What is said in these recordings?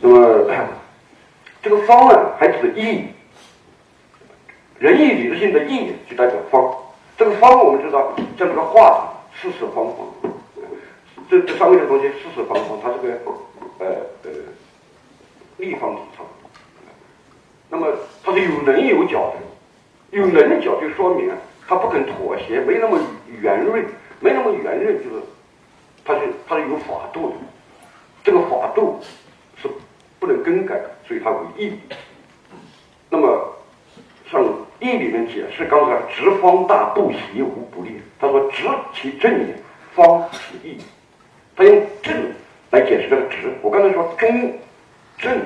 那么 这个方呢，还指义，仁义礼智信的义就代表方。这个方我们知道，像这个画四四方方，这这上面的东西四四方方，它是个呃呃立方体上，那么它是有棱有角的，有棱角就说明，它不肯妥协，没那么圆润，没那么圆润，就是它是它是有法度的，这个法度是不能更改，所以它为义。那么像义里面解释，刚才直方大不习无不利，他说直其正也，方其义。他用正来解释这个直。我刚才说中正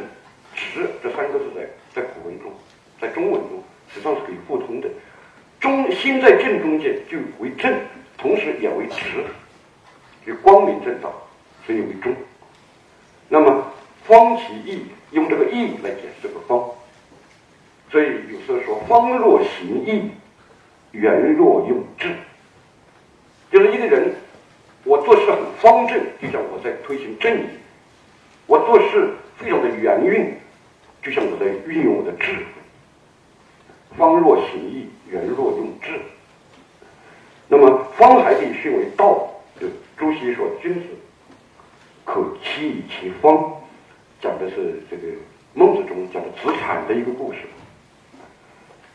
直这三个字在在古文中，在中文中实际上是可以互通的。中心在正中间就为正，同时也为直，就光明正大，所以为中。那么方其义，用这个义来解释这个方。所以有时候说方若行义，圆若用智，就是一个人，我做事很方正，就像我在推行正义；我做事非常的圆润，就像我在运用我的智慧。方若行义，圆若用智。那么方还可以训为道，就朱熹说君子可欺以其方，讲的是这个孟子中讲的子产的一个故事。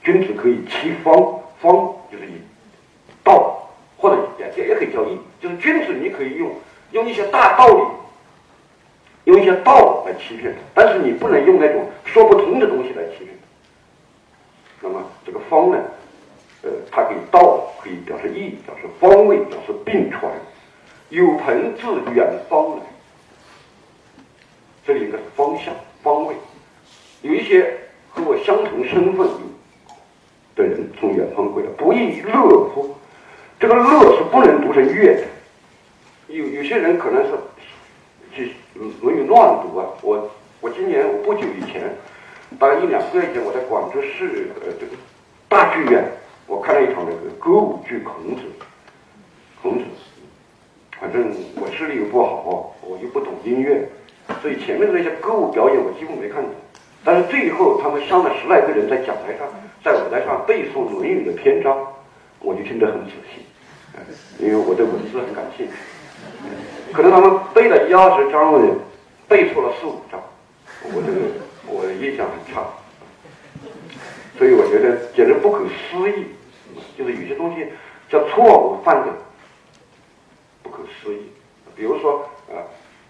君子可以欺方，方就是以道，或者也也也可以叫义，就是君子你可以用用一些大道理，用一些道来欺骗他，但是你不能用那种说不通的东西来欺骗他。那么这个方呢，呃，它可以道可以表示义，表示方位，表示并传。有朋自远方来，这里应该是方向、方位。有一些和我相同身份。的人从远方归来，不亦乐乎？这个乐是不能读成乐的。有有些人可能是就容易乱读啊。我我今年我不久以前，大概一两个月前，我在广州市呃这个大剧院，我看了一场那个歌舞剧《孔子》。孔子，反正我视力又不好，我又不懂音乐，所以前面的那些歌舞表演我几乎没看懂。但是最后他们上了十来个人在讲台上。在舞台上背诵《论语》的篇章，我就听得很仔细，因为我对文字很感兴趣。可能他们背了一二十章呢，背错了四五章，我这个我印象很差，所以我觉得简直不可思议。就是有些东西叫错误犯的不可思议，比如说啊，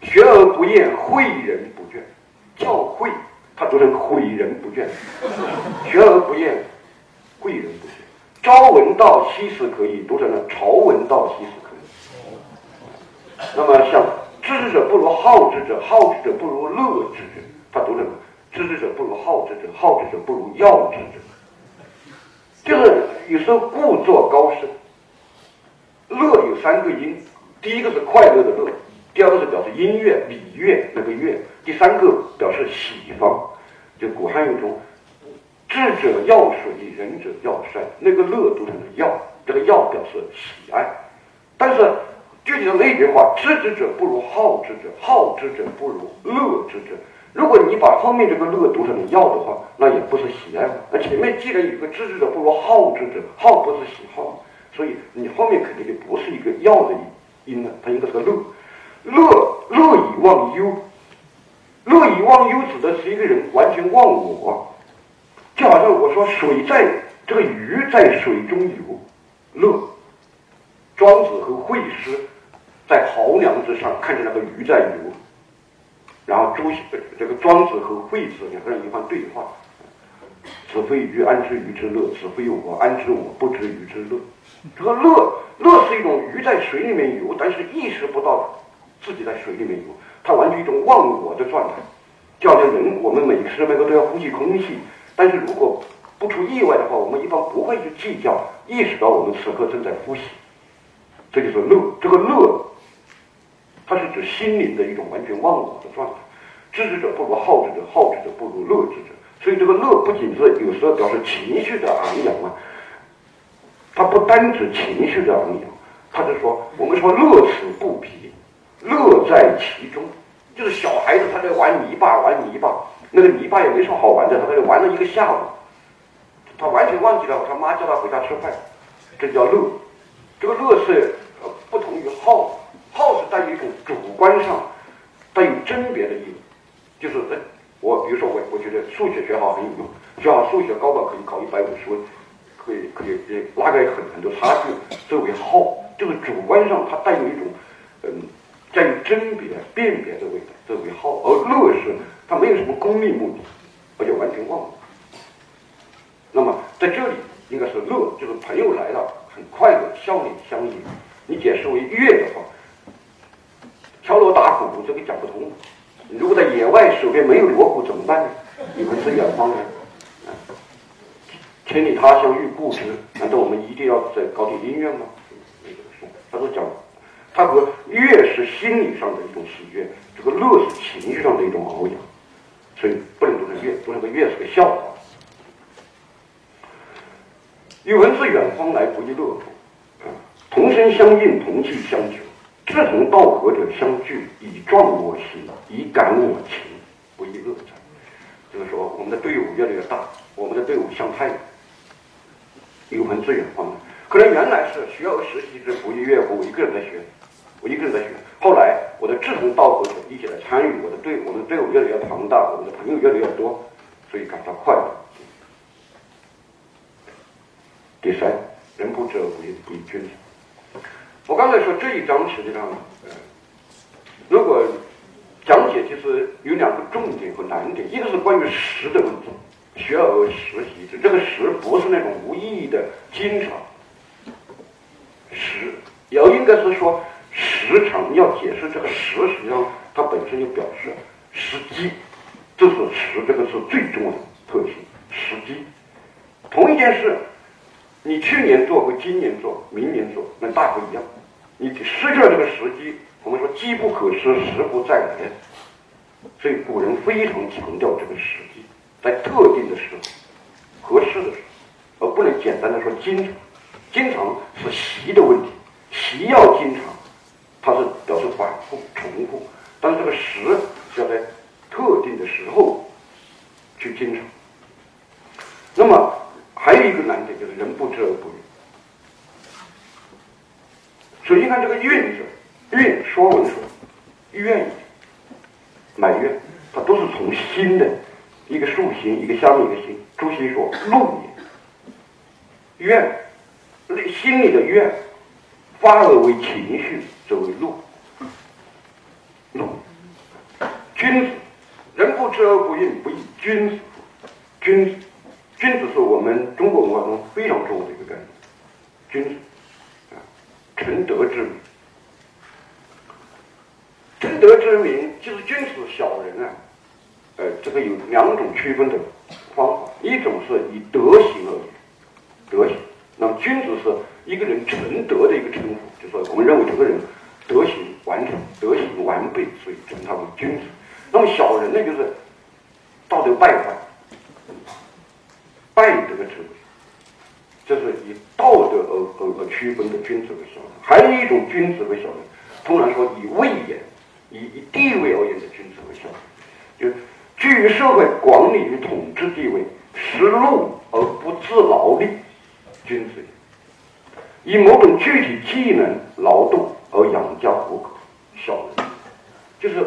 学而不厌，诲人不倦，教诲。他读成诲人不倦，学而不厌，诲人不倦。朝闻道，夕死可以，读成了朝闻道，夕死可以。那么像知之者不如好之者，好之者不如乐之者。他读成知之者不如好之者，好之者不如要之者。就是有时候故作高深。乐有三个音，第一个是快乐的乐。第二个是表示音乐礼乐那个乐，第三个表示喜方，就古汉语中，智者要水，仁者要山，那个乐读成了要，这个要表示喜爱。但是具体的那句话，知之者不如好之者，好之者不如乐之者。如果你把后面这个乐读成了要的话，那也不是喜爱。那前面既然有个知之者不如好之者，好不是喜好，所以你后面肯定就不是一个要的音了，它应该是个乐。乐乐以忘忧，乐以忘忧指的是一个人完全忘我，就好像我说水在这个鱼在水中游，乐。庄子和惠施在濠梁之上看见那个鱼在游，然后朱这个庄子和惠子两个人一番对话，子非鱼安知鱼之乐？子非我安知我不知鱼之乐？这个乐乐是一种鱼在水里面游，但是意识不到。自己在水里面游，它完全一种忘我的状态。就好像人，我们每时每刻都要呼吸空气，但是如果不出意外的话，我们一般不会去计较，意识到我们此刻正在呼吸。这就是乐，这个乐，它是指心灵的一种完全忘我的状态。知之者不如好之者，好之者不如乐之者。所以这个乐不仅是有时候表示情绪的昂扬啊，它不单指情绪的昂扬，它是说我们说乐此不疲。乐在其中，就是小孩子他在玩泥巴，玩泥巴，那个泥巴也没什么好玩的，他在那玩了一个下午，他完全忘记了他妈叫他回家吃饭，这叫乐。这个乐是呃不同于好，好是带有一种主观上带有甄别的意义，就是呃我比如说我我觉得数学学好很有用，学好数学高考可以考一百五十分，可以可以拉开很很多差距，这为好，就是主观上它带有一种嗯带有甄别辨别的味道，这为好，而乐是它没有什么功利目的，而且完全忘了。那么在这里应该是乐，就是朋友来了。很快乐，笑脸相迎。你解释为乐的话，敲锣打鼓这个讲不通。如果在野外手边没有锣鼓怎么办呢？你们是远方人，啊，千里他乡遇故知，难道我们一定要在搞点音乐吗？他说讲，他和乐是心理上的一种喜悦，这个乐是情绪上的一种翱翔，所以不能读成乐，读成个乐是个笑话。与文自远方来，不亦乐乎？啊，同声相应，同气相求，志同道合者相聚，以壮我心，以感我情，不亦乐哉？就是说，我们的队伍越来越大，我们的队伍向太阳。语文自远方来，可能原来是学而时习之，不亦乐乎？我一个人在学，我一个人在学。后来，我的志同道合者一起来参与，我的队，我的队伍越来越庞大，我们的朋友越来越多，所以感到快乐。第三，人不知而不愠，不亦君子。我刚才说这一章实际上，呃，如果讲解，其实有两个重点和难点，一个是关于实的问题，学而时习之。这个实不是那种无意义的经常，实要应该是说时常。要解释这个时，实际上它本身就表示时机，这是时，这个是最重要的特性。时机，同一件事。你去年做和今年做、明年做，那大不一样。你失去了这个时机，我们说机不可失，时不再来。所以古人非常强调这个时机，在特定的时候、合适的时候，而不能简单的说经常。经常是习的问题，习要经常，它是表示反复、重复。但是这个时是要在特定的时候去经常。那么。还有一个难点就是人不知而不愠。首先看这个“怨”字，“怨”说文说，怨埋怨，它都是从心的一个竖心，一个下面一个心。朱熹说：“怒也。”怨，心里的怨，发而为情绪，则为怒。怒，君子，人不知而不愠，不亦君子？君子。君子是我们中国文化中非常重要的一个概念，君子啊，臣德之名。承德之名就是君子小人啊，呃，这个有两种区分的方法，一种是以德行而言，德行。那么君子是一个人承德的一个称呼，就说我们认为这个人德行完整，德行完备，所以称他为君子。那么小人呢，就是道德败坏。败德之为，这是以道德而而而区分的君子和小人。还有一种君子和小人，通常说以位言、以以地位而言的君子和小人，就是居于社会管理与统治地位，食禄而不自劳力，君子；以某种具体技能劳动而养家糊口，小人。就是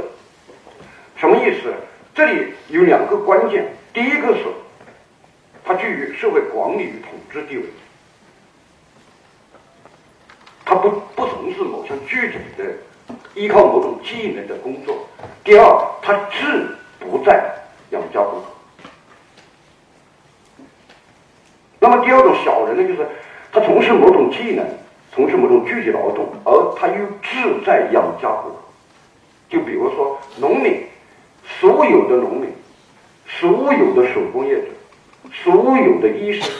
什么意思？这里有两个关键，第一个是。他居于社会管理与统治地位，他不不从事某项具体的依靠某种技能的工作。第二，他志不在养家糊口。那么第二种小人呢，就是他从事某种技能，从事某种具体劳动，而他又志在养家糊口。就比如说农民，所有的农民，所有的手工业者。所有的医生，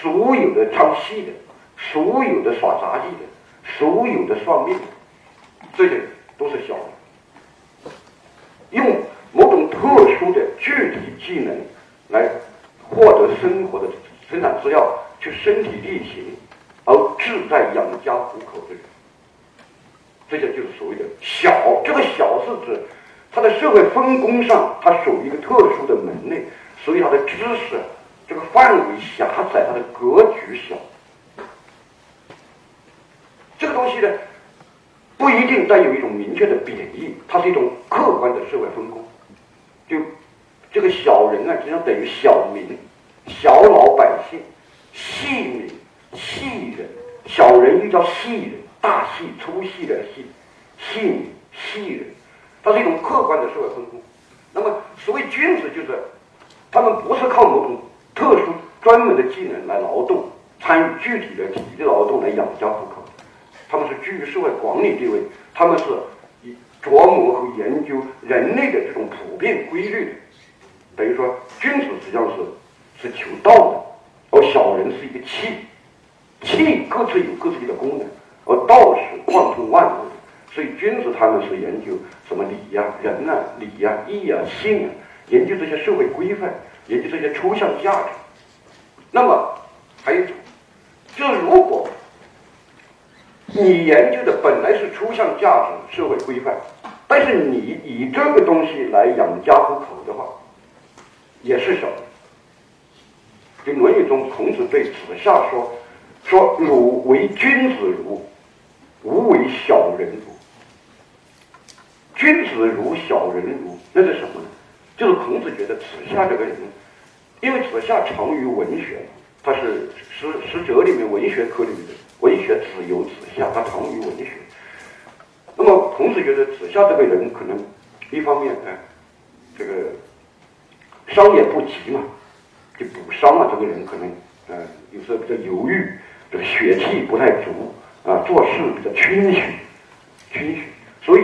所有的唱戏的，所有的耍杂技的，所有的算命的，这些都是小人，用某种特殊的具体技能来获得生活的生产资料，去身体力行，而志在养家糊口的人，这些就是所谓的小。这个小是指他的社会分工上，他属于一个特殊的门类，所以他的知识这个范围狭窄，他的格局小。这个东西呢，不一定带有一种明确的贬义，它是一种客观的社会分工。就这个小人啊，实际上等于小民、小老百姓、细民、细人。小人又叫细人，大细、粗细的细，细、细人，它是一种客观的社会分工。那么，所谓君子，就是他们不是靠某种特殊专门的技能来劳动，参与具体的体力劳动来养家糊口。他们是居于社会管理地位，他们是以琢磨和研究人类的这种普遍规律的。等于说，君子实际上是是求道的，而小人是一个器，气各自有各自的功能，而道是贯通万物的。所以，君子他们是研究什么礼呀、仁啊、礼呀、义啊、信啊，研究这些社会规范，研究这些抽象价值。那么，还有一种，就是如果。你研究的本来是抽象价值、社会规范，但是你以这个东西来养家糊口的话，也是小人。就《论语》中，孔子对子夏说：“说汝为君子如，吾为小人如。君子如，小人如，那是什么呢？就是孔子觉得子夏这个人，因为子夏长于文学，他是诗诗哲里面文学科里面的。”文学只有子夏，他长于文学。那么孔子觉得子夏这个人可能一方面呢，这个商也不急嘛，就补伤嘛，这个人可能呃有时候比较犹豫，这个血气不太足啊，做事比较谦虚，谦虚。所以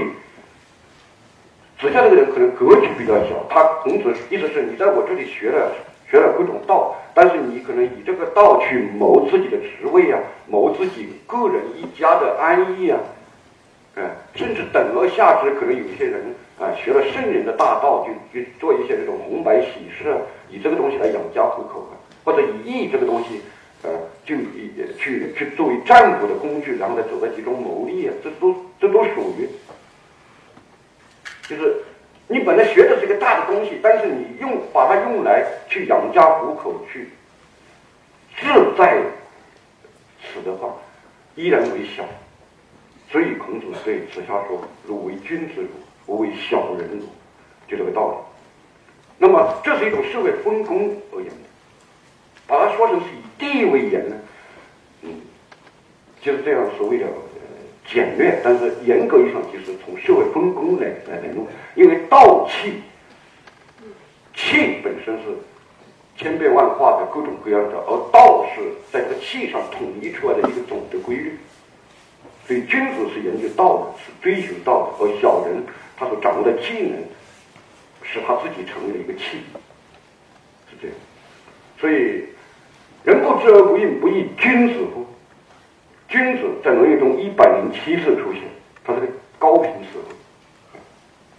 子夏这个人可能格局比较小。他孔子意思是你在我这里学了学了各种道。但是你可能以这个道去谋自己的职位啊，谋自己个人一家的安逸啊，嗯，甚至等而下之，可能有些人啊学了圣人的大道，就就做一些这种红白喜事啊，以这个东西来养家糊口啊，或者以义这个东西，呃，就以去去作为占卜的工具，然后再走到其中谋利啊，这都这都属于，就是。你本来学的是一个大的东西，但是你用把它用来去养家糊口，去志在此的话，依然为小。所以孔子对子夏说：“汝为君子如，吾为小人如。”就这个道理。那么这是一种社会分工而言的，说成是以地位言呢，嗯，就是这样所谓的。简略，但是严格意义上就是从社会分工来来来弄，因为道气，气本身是千变万化的各种各样的，而道是在这个气上统一出来的一个总的规律。所以君子是研究道的，是追求道的，而小人他所掌握的技能，使他自己成为了一个器，是这样。所以人不知而不愠，不亦君子乎？君子在《论语》中一百零七次出现，它是个高频词，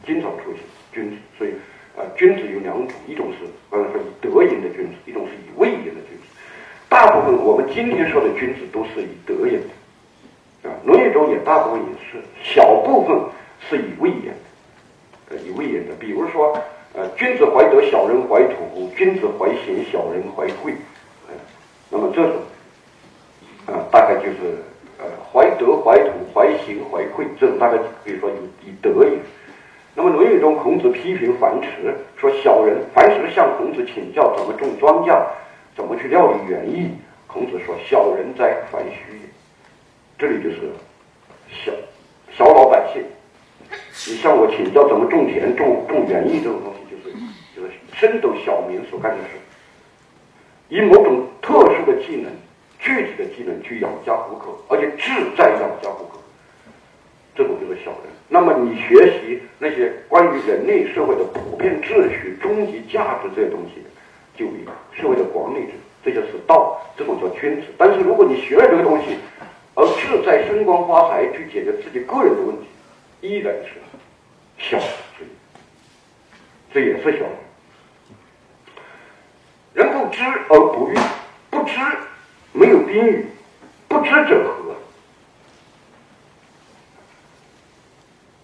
经常出现君子。所以，啊，君子有两种，一种是刚才说以德言的君子，一种是以位言的君子。大部分我们今天说的君子都是以德言的，啊，《论语》中也大部分也是，小部分是以位言的，呃，以位言的。比如说，呃，君子怀德，小人怀土；君子怀贤，小人怀惠。那么这种。啊，大概就是呃，怀德、怀土、怀行、怀惠，这种大概可以说以以德也。那么《论语》中，孔子批评樊迟，说小人樊迟向孔子请教怎么种庄稼，怎么去料理园艺。孔子说：“小人哉，樊须也。”这里就是小小老百姓，你向我请教怎么种田、种种园艺这种东西，就是就是深斗小民所干的事，以某种特殊的技能。具体的技能去养家糊口，而且志在养家糊口，这种就是小人。那么你学习那些关于人类社会的普遍秩序、终极价值这些东西，就以社会的管理者，这就是道，这种叫君子。但是如果你学了这个东西，而志在升官发财，去解决自己个人的问题，依然是小人，这也是小人。人不知而不愠，不知。没有宾语，不知者何？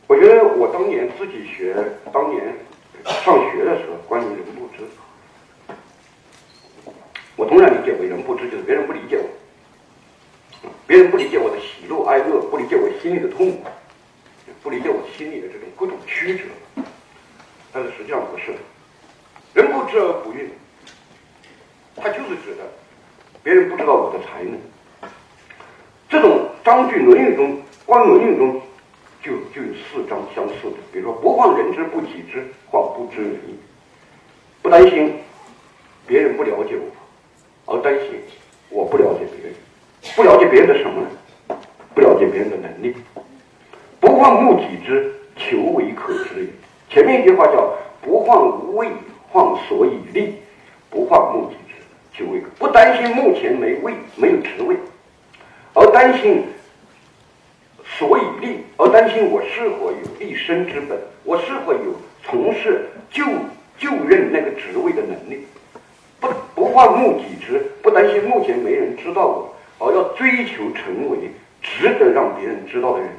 我觉得我当年自己学当年上学的时候，关于人不知，我通常理解为人不知就是别人不理解我，别人不理解我的喜怒哀乐，不理解我心里的痛苦，不理解我心里的这种各种曲折。但是实际上不是，人不知而不愠，他就是指的别人不知道我的才能。这种章句《论语》中，光《论语》中就就有四章相似的，比如说“不患人之不己知，患不知人也”，不担心别人不了解我，而担心我不了解别人。不了解别人的什么呢？不了解别人的能力。不患目己知，求为可知也。前面一句话叫“不患无位，患所以立”，不患目己知，求为可。不担心目前没位，没有职位。而担心，所以立，而担心我是否有立身之本，我是否有从事就就任那个职位的能力，不不患目己之，不担心目前没人知道我，而要追求成为值得让别人知道的人，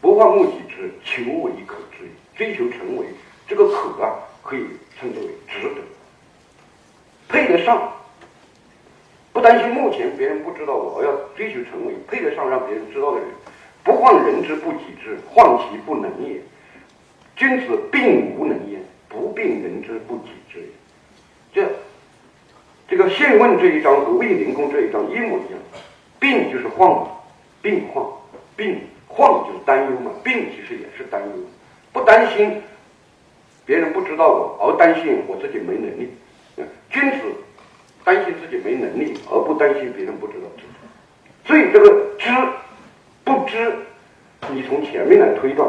不患目己之，求为可知，追求成为这个可啊，可以称之为值得，配得上。不担心目前别人不知道我，而要追求成为配得上让别人知道的人。不患人之不己知，患其不能也。君子病无能焉，不病人之不己知也。这这个现问这一章和卫灵公这一章一模一样。病就是患，病患，病患就是担忧嘛。病其实也是担忧，不担心别人不知道我，而担心我自己没能力。君子。担心自己没能力，而不担心别人不知道。所以这个知不知，你从前面来推断。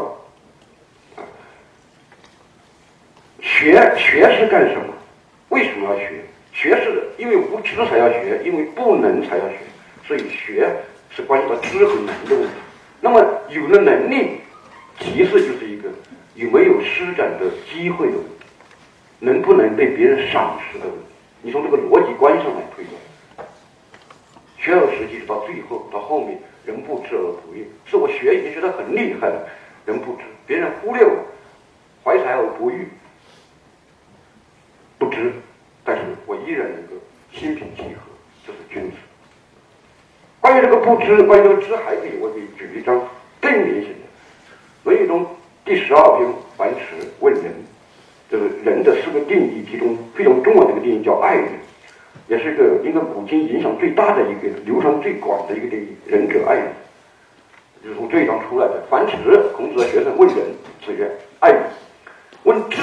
学学是干什么？为什么要学？学是因为无知才要学，因为不能才要学。所以学是关系到知和能的问题。那么有了能力，其次就是一个有没有施展的机会的问题，能不能被别人赏识的问题。你从这个逻辑观上来推断，学而时习到最后到后面，人不知而不愠，是我学已经学得很厉害了，人不知，别人忽略我，怀才而不遇，不知，但是我依然能够心平气和，这是君子。关于这个不知，关于这个知，还可以我给你举一张更明显的，《论语》中第十二篇，樊迟问仁。这个人的四个定义其中非常重要的一个定义叫爱人，也是一个应该古今影响最大的一个流传最广的一个定义。仁者爱人，就是从这一章出来的。樊迟，孔子的学生问仁，子曰：爱人。问智，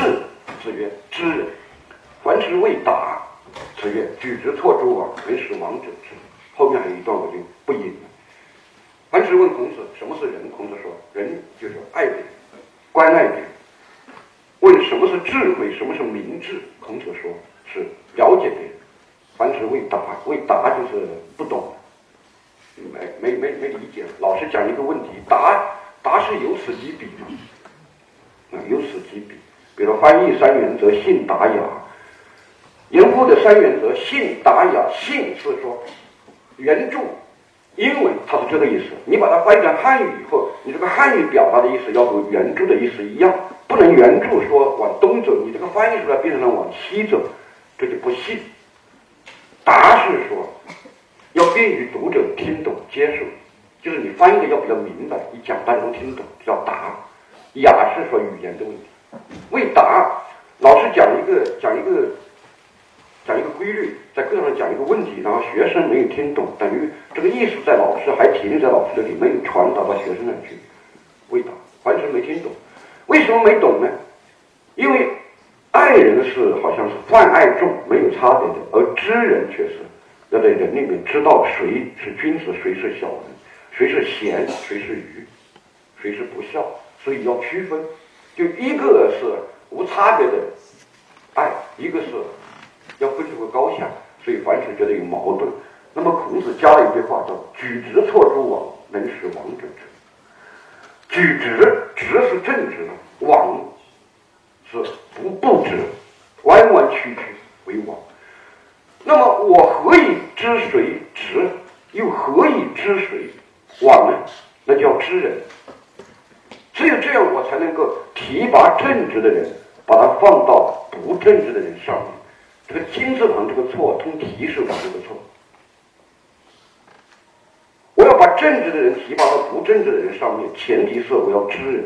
子曰：知人。樊迟问达，子曰：举直错诸枉，能使亡者知。后面还有一段我就不引了。樊迟问孔子什么是仁，孔子说：仁就是爱人，关爱人。问什么是智慧，什么是明智？孔子说是了解别人。樊迟未答，未答就是不懂，没没没没理解。老师讲一个问题，答答是由此及彼的，啊，由此及彼。比如翻译三原则，信达雅。严复的三原则，信达雅，信是说原著。英文它是这个意思，你把它翻译成汉语以后，你这个汉语表达的意思要和原著的意思一样，不能原著说往东走，你这个翻译出来变成了往西走，这就不信。答是说要便于读者听懂接受，就是你翻译的要比较明白，你讲大家都听懂，叫答。雅是说语言的问题，为答，老师讲一个讲一个。讲一个规律，在课堂上讲一个问题，然后学生没有听懂，等于这个意思在老师还停留在老师这里，没有传达到学生那里去，为达，完全没听懂。为什么没懂呢？因为爱人是好像是泛爱众，没有差别的，而知人却是要在人里面知道谁是君子，谁是小人，谁是贤，谁是愚，谁是不孝，所以要区分。就一个是无差别的爱，一个是。要分出个高下，所以樊迟觉得有矛盾。那么孔子加了一句话，叫“举直错诸枉，能使枉者直”。举直，直是正直的，枉是不不直，弯弯曲曲为枉。那么我何以知谁直，又何以知谁枉呢？那叫知人。只有这样，我才能够提拔正直的人，把他放到不正直的人上面。这个金字旁这个错，通提示旁这个错。我要把正直的人提拔到不正直的人上面，前提是我要知人。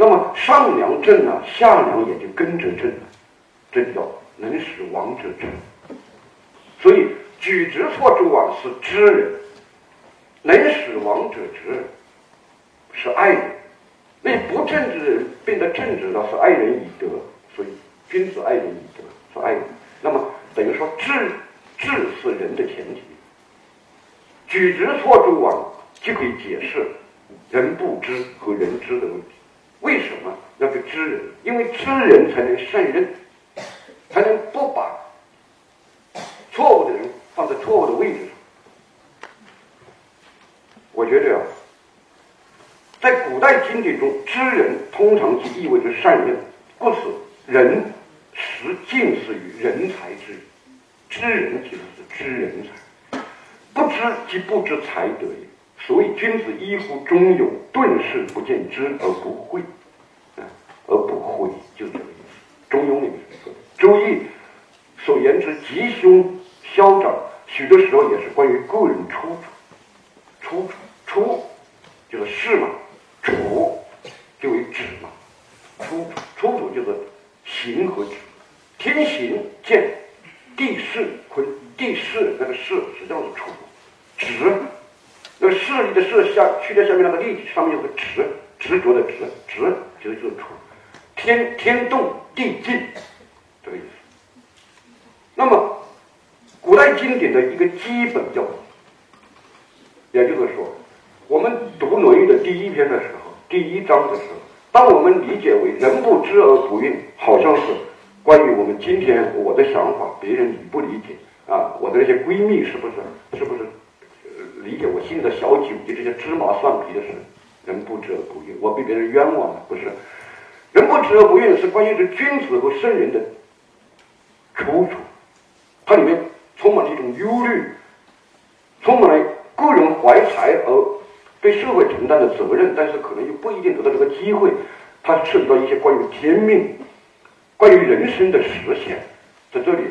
那么上梁正了，下梁也就跟着正了，这叫能使王者正。所以举直错诸枉是知人，能使王者直是爱人。那不正直的人变得正直了，是爱人以德。所以君子爱人以德是爱人。那么等于说智智是人的前提。举直错诸枉就可以解释人不知和人知的问题。为什么要去知人？因为知人才能胜任，才能不把错误的人放在错误的位置上。我觉得啊，在古代经典中，知人通常就意味着善任，故此人实近似于人才之知人其实是知人才，不知即不知才德也。所谓君子依乎中庸，顿事不见知而不讳，啊，而不讳，就这个意思。中庸里面说，《周易》所言之吉凶消长，许多时候也是关于个人出处。出处出就是事嘛，处就为止嘛。出出处就是行和止。天行健，地势坤，地势那个势实际上是处，止。那个势力的势下去掉下面那个力上面有个执执着的执执就是就是处天天动地静这个意思。那么古代经典的一个基本教义，也就是说，我们读《论语》的第一篇的时候，第一章的时候，当我们理解为人不知而不愠，好像是关于我们今天我的想法，别人理不理解啊？我的那些闺蜜是不是？理解我心里的小九就这些芝麻蒜皮的事，人不知而不愠，我被别人冤枉了，不是？人不知而不愠是关于这君子和圣人的出处，它里面充满了一种忧虑，充满了个人怀才而对社会承担的责任，但是可能又不一定得到这个机会。它涉及到一些关于天命、关于人生的实现，在这里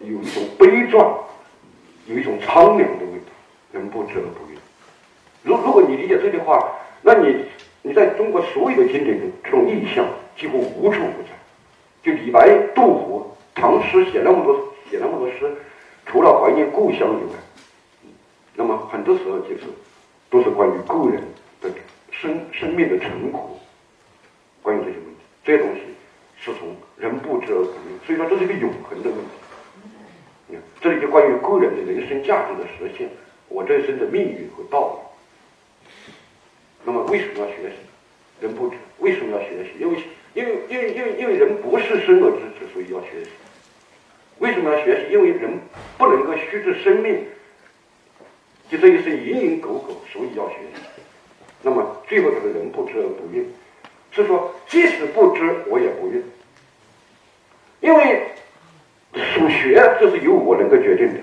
有一种悲壮，有一种苍凉的味道。人不知而不愠。如如果你理解这句话，那你你在中国所有的经典中，这种意象几乎无处不在。就李白、杜甫、唐诗写那么多写那么多诗，除了怀念故乡以外，那么很多时候就是都是关于个人的生生命的沉苦，关于这些问题，这些东西是从人不知而不愠。所以说，这是一个永恒的问题。你看，这里就关于个人的人生价值的实现。我这一生的命运和道路，那么为什么要学习？人不知为什么要学习？因为因为因为因为因为人不是生而知之，所以要学习。为什么要学习？因为人不能够虚掷生命，就这一生蝇营狗苟，所以要学习。那么最后这个人不知而不愠，是说即使不知我也不愠，因为所学这是由我能够决定的，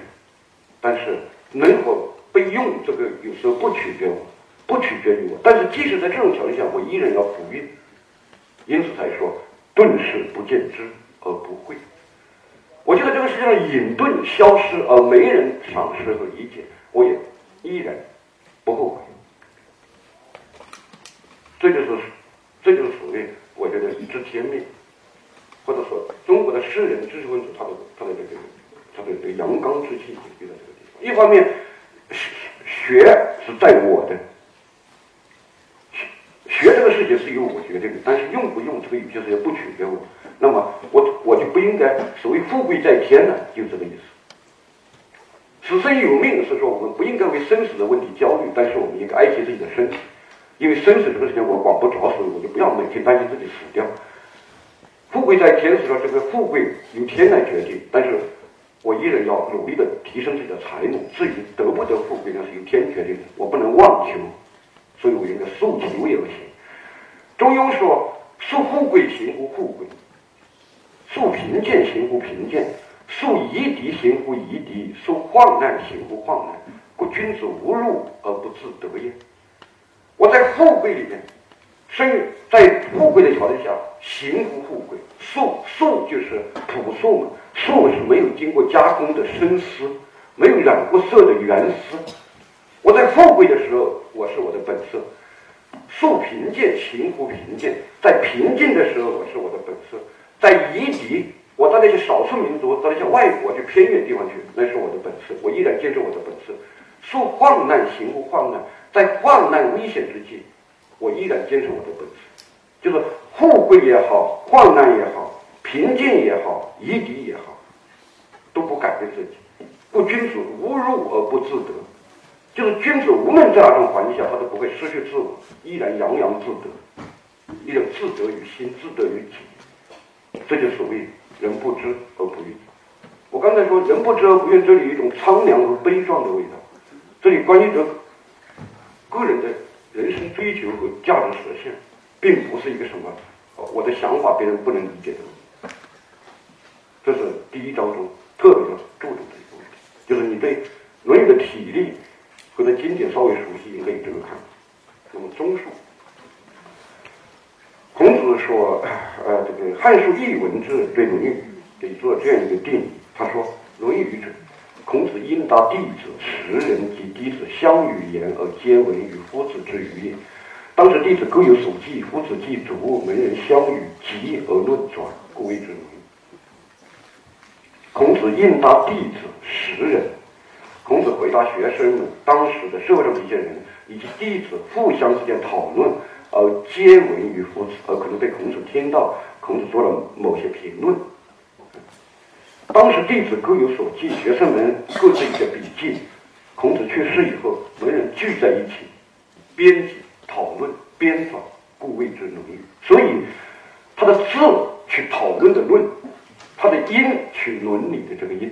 但是能否？被用这个有时候不取决我，不取决于我，但是即使在这种条件下，我依然要不孕，因此才说顿世不见知而不讳。我觉得这个世界上隐遁消失而没人赏识和理解，我也依然不后悔。这就是这就是所谓我觉得知天命，或者说中国的诗人知识分子他的他的这个他的这个阳刚之气就在这个地方，一方面。学是在我的，学学这个事情是由我决定的，但是用不用这个有些时候不取决我。那么我我就不应该所谓富贵在天呢，就这个意思。此生有命是说我们不应该为生死的问题焦虑，但是我们应该爱惜自己的身体，因为生死这个事情我管不着，所以我就不要每天担心自己死掉。富贵在天是说这个富贵由天来决定，但是。我依然要努力的提升自己的才能，至于得不得富贵，那是由天决定的，我不能妄求，所以我应该速其位而行。中庸说：“速富贵行乎富贵，速贫贱行乎贫贱，速夷狄行乎夷狄，速患难行乎患难。故君子无禄而不自得也。”我在富贵里面，生在富贵的条件下，行乎富贵，素素就是朴素嘛，素是没有经过加工的生丝，没有染过色的原丝。我在富贵的时候，我是我的本色；素贫贱，行乎贫贱，在贫贱的时候，我是我的本色；在夷狄，我到那些少数民族，到那些外国去偏远地方去，那是我的本色，我依然坚持我的本色。素患难，行乎患难，在患难危险之际，我依然坚持我的本色。就是富贵也好，患难也好，贫贱也好，夷狄也好，都不改变自己。故君子无入而不自得。就是君子无论在哪种环境下，他都不会失去自我，依然洋洋自得，一种自得于心，自得于己。这就所谓人不知而不愠。我刚才说人不知而不愠，这里有一种苍凉和悲壮的味道。这里关于这个人的人生追求和价值实现，并不是一个什么我的想法别人不能理解的。这是第一章中特别注重的一个问题，就是你对《论语》的体力。或者经典稍微熟悉，可以这么看。那么综述，孔子说，呃，这个《汉书艺文志》对《论语》给做这样一个定义。他说，《论语》者，孔子应答弟子、十人及弟子相与言而皆闻于夫子之语也。当时弟子各有所记，夫子既足，门人相与，集而论转，故谓之论。孔子应答弟子、十人。孔子回答学生们，当时的社会上的一些人以及弟子互相之间讨论，而皆闻于夫子，而可能被孔子听到，孔子做了某些评论。当时弟子各有所记，学生们各自一些笔记。孔子去世以后，文人聚在一起，编辑、讨论、编纂，故谓之论语。所以，他的字去讨论的论，他的音去伦理的这个音。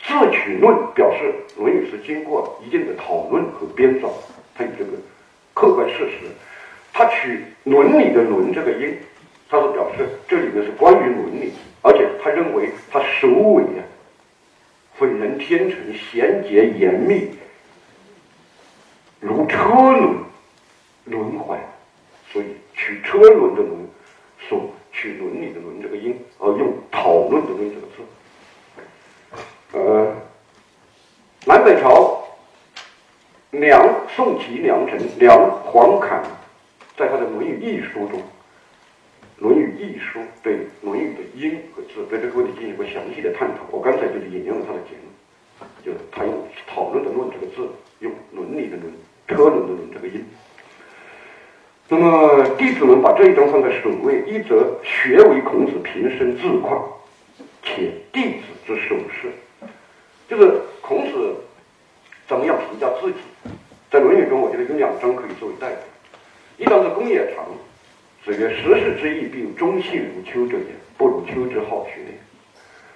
自取论表示《论语》是经过一定的讨论和编造，它有这个客观事实。他取伦理的“伦”这个音，他是表示这里面是关于伦理，而且他认为他首尾啊，浑然天成，衔接严密，如车轮轮环，所以取车轮的“轮”，所取伦理的“伦”这个音，而用讨论的“论”这个字。呃，南北朝梁宋齐梁陈梁黄侃在他的《论语一书》中，《论语译书》对《论语》的音和字对这个问题进行过详细的探讨。我刚才就是引用了他的结论，就是他用讨论的“论”这个字，用伦理的“伦”车轮的“轮”这个音。那么弟子们把这一章放在首位，一则学为孔子平生自况，且弟子之首饰。就是孔子怎么样评价自己？在《论语》中，我觉得有两章可以作为代表。一章是公冶长，子曰：“十世之义，必有忠信如丘者也，不如丘之好学也。”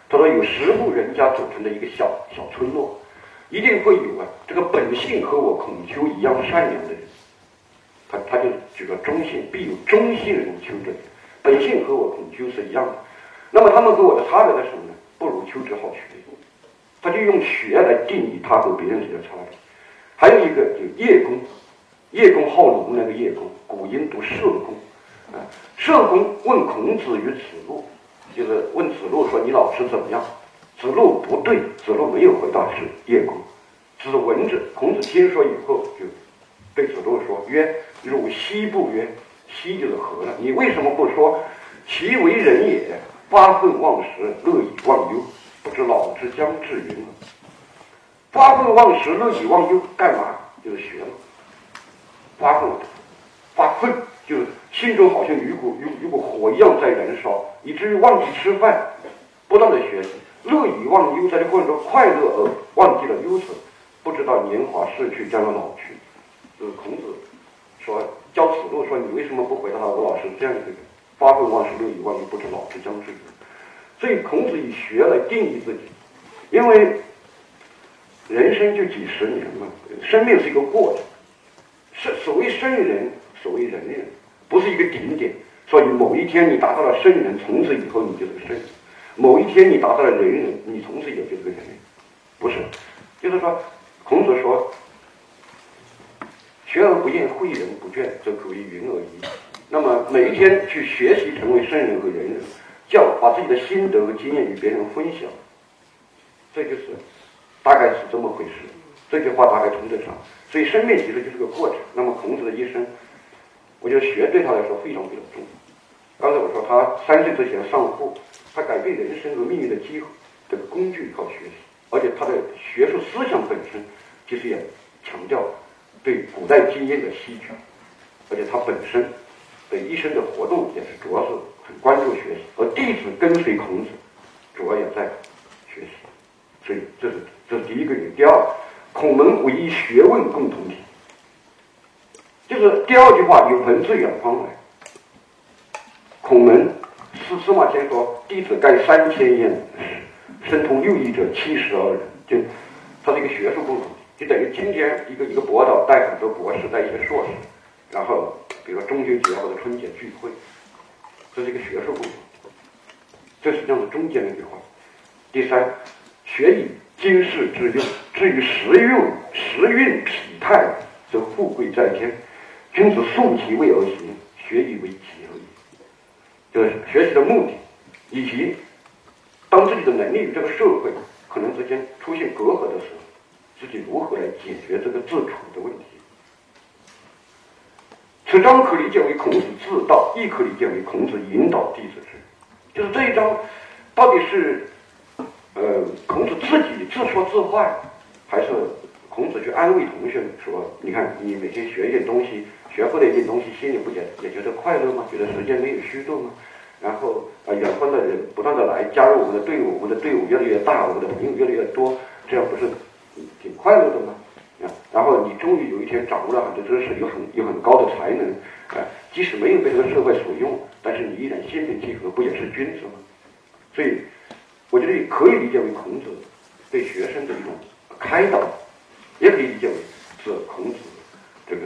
他说，有十户人家组成的一个小小村落，一定会有啊，这个本性和我孔丘一样善良的人。他他就举了忠信，必有忠信如丘者也，本性和我孔丘是一样的。那么他们和我的差别在什么呢？不如丘之好学。他就用学来定义他和别人之间的差别。还有一个就叶公，叶公好龙那个叶公，古音读社公，社公问孔子与子路，就是问子路说你老师怎么样？子路不对，子路没有回答是叶公。子闻之，孔子听说以后就对子路说：曰，汝奚不曰？奚就是何了？你为什么不说？其为人也，发愤忘食，乐以忘忧。不知老之将至云了，发愤忘食，乐以忘忧，干嘛？就是学嘛。发愤，发愤就是心中好像有一股有有股火一样在燃烧，以至于忘记吃饭，不断的学习。乐以忘忧，在这过程中快乐而忘记了忧愁，不知道年华逝去将要老去。就是孔子说教子路说：“你为什么不回答我老师这样一个人？发愤忘食，乐以忘忧，不知老之将至。”所以孔子以学来定义自己，因为人生就几十年嘛，生命是一个过程。是所谓圣人，所谓人人，不是一个顶点。所以某一天你达到了圣人，从此以后你就是个圣人；某一天你达到了人人，你从此也就是个人人。不是，就是说，孔子说，学而不厌，诲人不倦，则可以云而已。那么每一天去学习，成为圣人和仁人，叫把自己的心得和经验与别人分享，这就是大概是这么回事。这句话大概称得上。所以生命其实就是个过程。那么孔子的一生，我觉得学对他来说非常非常重要。刚才我说他三岁之前上户，他改变人生和命运的机会这个工具靠学习，而且他的学术思想本身其实也强调对古代经验的吸取，而且他本身的一生的活动也是主要是很关注学习，而弟子跟随孔子主要也在学习。所以这是这是第一个原因。第二。孔门唯一学问共同体，就是第二句话“有朋自远方来”。孔门是司马迁说：“弟子盖三千焉，深通六艺者七十二人。”就他是一个学术共同体，就等于今天一个一个博导带很多博士，带一些硕士，然后比如说中秋节或者春节聚会，这是一个学术共同体。这实际上是中间那句话。第三，学以。经世之用，至于时运、时运体态，则富贵在天。君子素其位而行，学以为己而已。就是学习的目的，以及当自己的能力与这个社会可能之间出现隔阂的时候，自己如何来解决这个自处的问题。此章可理解为孔子自道，亦可理解为孔子引导弟子之。就是这一章，到底是？呃，孔子自己自说自话，还是孔子去安慰同学们说：“你看，你每天学一点东西，学会了一点东西，心里不也也觉得快乐吗？觉得时间没有虚度吗？然后啊，远方的人不断的来加入我们的队伍，我们的队伍越来越大，我们的朋友越来越多，这样不是挺快乐的吗？啊，然后你终于有一天掌握了很多知识，有很有很高的才能，啊，即使没有被这个社会所用，但是你依然心平气和，不也是君子吗？所以。我觉得可以理解为孔子对学生的一种开导，也可以理解为是孔子这个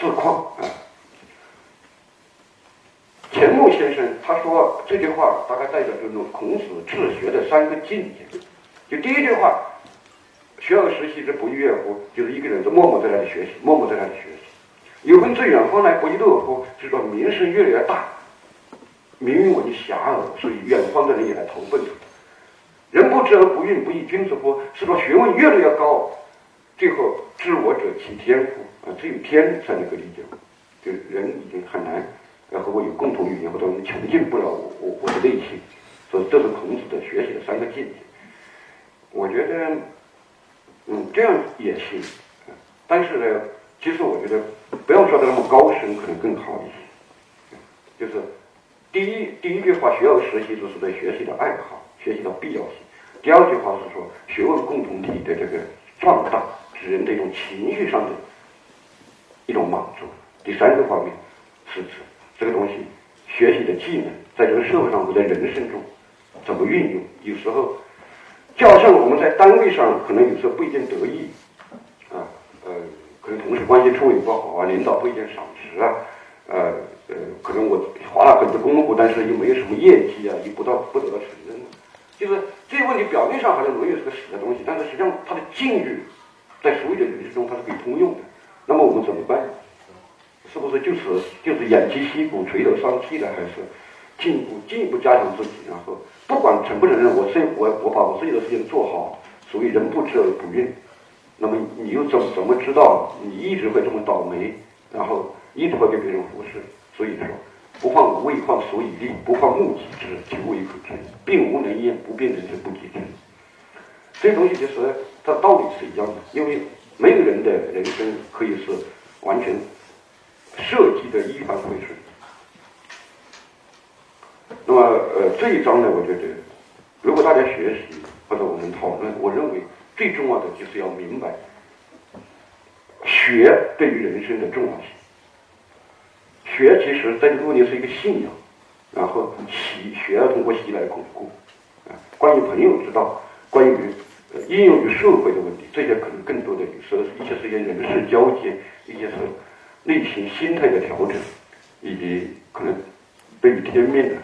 自况啊。钱穆先生他说这句话大概代表就是孔子治学的三个境界。就第一句话，“学而时习之，不亦乐乎？”就是一个人在默默在那里学习，默默在那里学习。有朋自远方来，不亦乐乎？是说名声越来越大。名闻遐迩，所以远方的人也来投奔他。人不知而不愠，不亦君子乎？是说学问越来越高，最后知我者其天乎啊，只有天才能够理解。就人已经很难要和我有共同语言，或者我们穷尽不了我我我的内心。所以这是孔子的学习的三个境界。我觉得，嗯，这样也行。但是呢，其实我觉得不要说的那么高深，可能更好一些。就是。第一，第一句话，学而时习，就是对学习的爱好，学习的必要性。第二句话是说，学问共同体的这个壮大，使人的一种情绪上的一种满足。第三个方面是指这个东西学习的技能，在这个社会上或在人生中怎么运用。有时候，就好像我们在单位上，可能有时候不一定得意啊，呃，可能同事关系处理不好啊，领导不一定赏识啊，呃。呃，可能我花了很多功夫，但是又没有什么业绩啊，又不到不得到承认。就是这些问题表面上好像没有是个死的东西，但是实际上它的境遇在所有的人生中它是可以通用的。那么我们怎么办？是不是就是就是偃旗息鼓、垂头丧气的，还是进一步进一步加强自己？然后不管承不承认，我是我我把我自己的事情做好，所谓人不知而不愠。那么你又怎怎么知道你一直会这么倒霉，然后一直会被别人忽视？所以说，不患无未患所以立，不患目己之，其未可知。病无能言，不病人之不及之。这东西其实它道理是一样的，因为没有人的人生可以是完全设计的一帆风顺。那么，呃，这一章呢，我觉得，如果大家学习或者我们讨论，我认为最重要的就是要明白学对于人生的重要性。学其实在这个问题是一个信仰，然后习学要通过习来巩固。啊，关于朋友之道，关于应用于社会的问题，这些可能更多的是一些是一些人事交接，一些是内心心态的调整，以及可能对于天命的、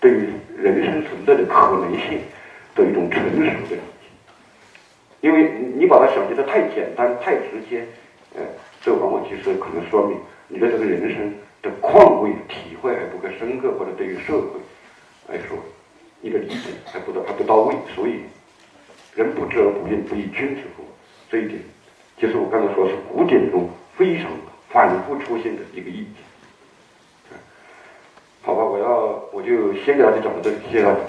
对于人生存在的可能性的一种成熟的理解。因为你把它想的太简单、太直接，哎，这往往其实可能说明你的这个人生的况味体会还不够深刻，或者对于社会来说，你的理解还不到还不到位，所以人不知而不愠，不亦君子乎？这一点，就是我刚才说是古典中非常反复出现的一个意见。好吧，我要我就先给大家讲到这里，谢谢大家。